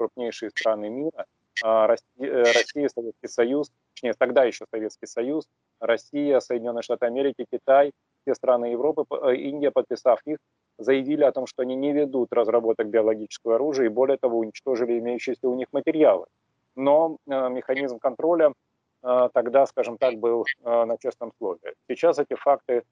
крупнейшие страны мира, Россия, Россия, Советский Союз, точнее, тогда еще Советский Союз, Россия, Соединенные Штаты Америки, Китай, все страны Европы, Индия, подписав их, заявили о том, что они не ведут разработок биологического оружия и более того уничтожили имеющиеся у них материалы. Но э, механизм контроля э, тогда, скажем так, был э, на честном слове. Сейчас эти факты э,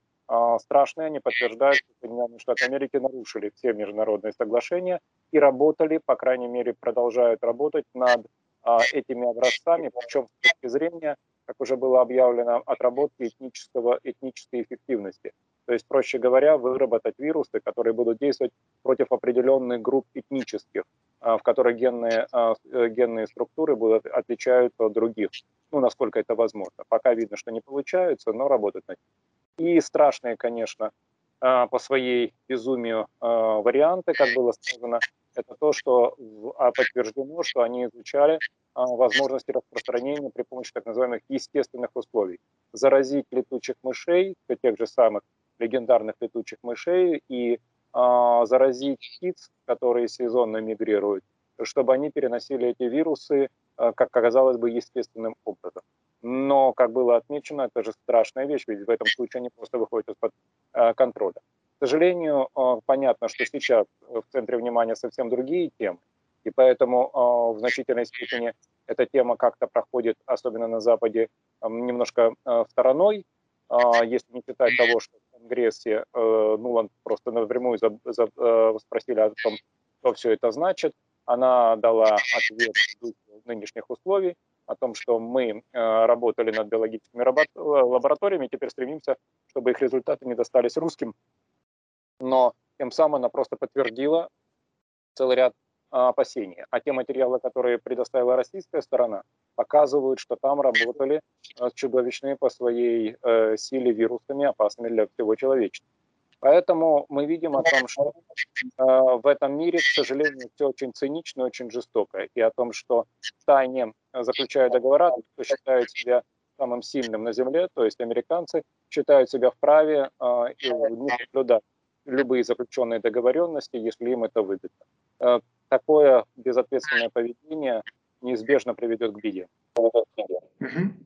страшные, они подтверждают, что Соединенные Штаты Америки нарушили все международные соглашения и работали, по крайней мере, продолжают работать над э, этими образцами, причем с точки зрения, как уже было объявлено, отработки этнического, этнической эффективности. То есть, проще говоря, выработать вирусы, которые будут действовать против определенных групп этнических, а, в которых генные, а, э, генные структуры будут отличаются от других. Ну, насколько это возможно. Пока видно, что не получается, но работать над ним. И страшные, конечно, а, по своей безумию варианты, как было сказано, это то, что подтверждено, что они изучали возможности распространения при помощи так называемых естественных условий. Заразить летучих мышей, тех же самых легендарных летучих мышей и а, заразить птиц, которые сезонно мигрируют, чтобы они переносили эти вирусы, а, как казалось бы, естественным образом. Как было отмечено, это же страшная вещь, ведь в этом случае они просто выходят из-под а, контроля. К сожалению, а, понятно, что сейчас в центре внимания совсем другие темы, и поэтому а, в значительной степени эта тема как-то проходит, особенно на Западе, немножко стороной, если не считать того, что Конгрессе э, Нуланд просто напрямую э, спросили о том, что все это значит. Она дала ответ в нынешних условий о том, что мы э, работали над биологическими лабораториями, теперь стремимся, чтобы их результаты не достались русским. Но тем самым она просто подтвердила целый ряд опасений. А те материалы, которые предоставила российская сторона, показывают, что там работали э, чудовищные по своей э, силе вирусами, опасными для всего человечества. Поэтому мы видим о том, что э, в этом мире, к сожалению, все очень цинично, очень жестоко. И о том, что тайне заключая договора, кто считает себя самым сильным на Земле, то есть американцы, считают себя вправе э, и не соблюдать любые заключенные договоренности, если им это выгодно. Э, такое безответственное поведение неизбежно приведет к беде.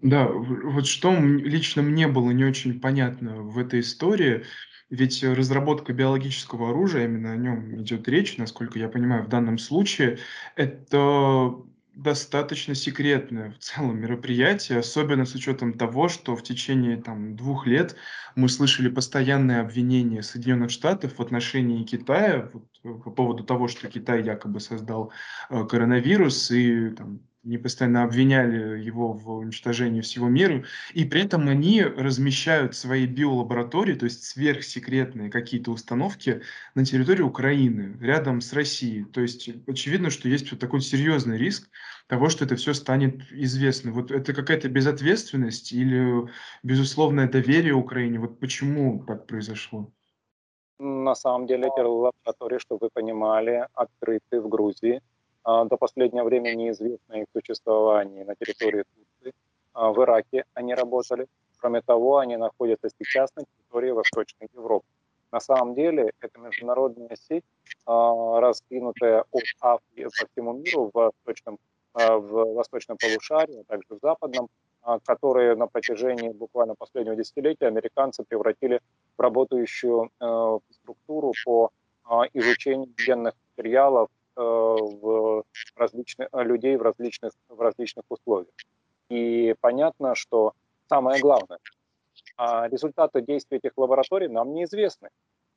Да, вот что лично мне было не очень понятно в этой истории, ведь разработка биологического оружия, именно о нем идет речь, насколько я понимаю, в данном случае, это достаточно секретное в целом мероприятие, особенно с учетом того, что в течение там, двух лет мы слышали постоянные обвинения Соединенных Штатов в отношении Китая вот, по поводу того, что Китай якобы создал э, коронавирус и там, они постоянно обвиняли его в уничтожении всего мира, и при этом они размещают свои биолаборатории, то есть сверхсекретные какие-то установки на территории Украины, рядом с Россией. То есть очевидно, что есть вот такой серьезный риск того, что это все станет известно. Вот это какая-то безответственность или безусловное доверие Украине? Вот почему так произошло? На самом деле эти лаборатории, чтобы вы понимали, открыты в Грузии, до последнего времени неизвестно их существование на территории Турции. А, в Ираке они работали. Кроме того, они находятся сейчас на территории Восточной Европы. На самом деле, это международная сеть, а, раскинутая от Африки по всему миру в восточном, в восточном полушарии, а также в западном, которые на протяжении буквально последнего десятилетия американцы превратили в работающую структуру по изучению генных материалов Э, в различных, э, людей в различных, в различных условиях. И понятно, что самое главное, а результаты действий этих лабораторий нам неизвестны.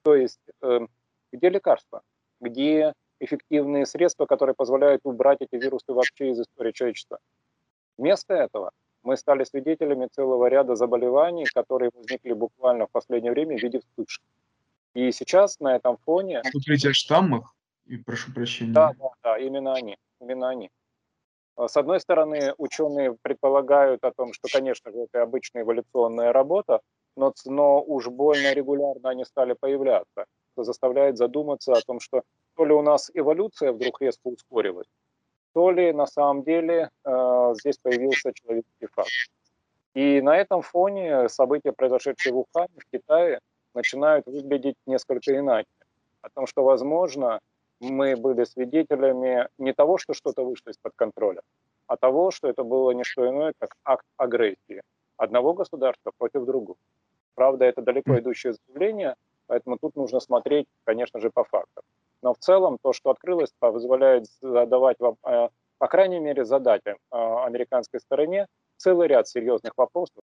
То есть э, где лекарства, где эффективные средства, которые позволяют убрать эти вирусы вообще из истории человечества. Вместо этого мы стали свидетелями целого ряда заболеваний, которые возникли буквально в последнее время в виде вспышек. И сейчас на этом фоне... Смотрите о штаммах, и прошу прощения. Да, да, да, именно они, именно они. А, с одной стороны, ученые предполагают о том, что, конечно же, это обычная эволюционная работа, но, но уж больно регулярно они стали появляться, что заставляет задуматься о том, что то ли у нас эволюция вдруг резко ускорилась, то ли на самом деле э, здесь появился человеческий факт. И на этом фоне события, произошедшие в Ухане, в Китае, начинают выглядеть несколько иначе. О том, что, возможно, мы были свидетелями не того, что что-то вышло из-под контроля, а того, что это было не что иное, как акт агрессии одного государства против другого. Правда, это далеко идущее заявление, поэтому тут нужно смотреть, конечно же, по фактам. Но в целом то, что открылось, позволяет задавать вам, э, по крайней мере, задать э, американской стороне целый ряд серьезных вопросов.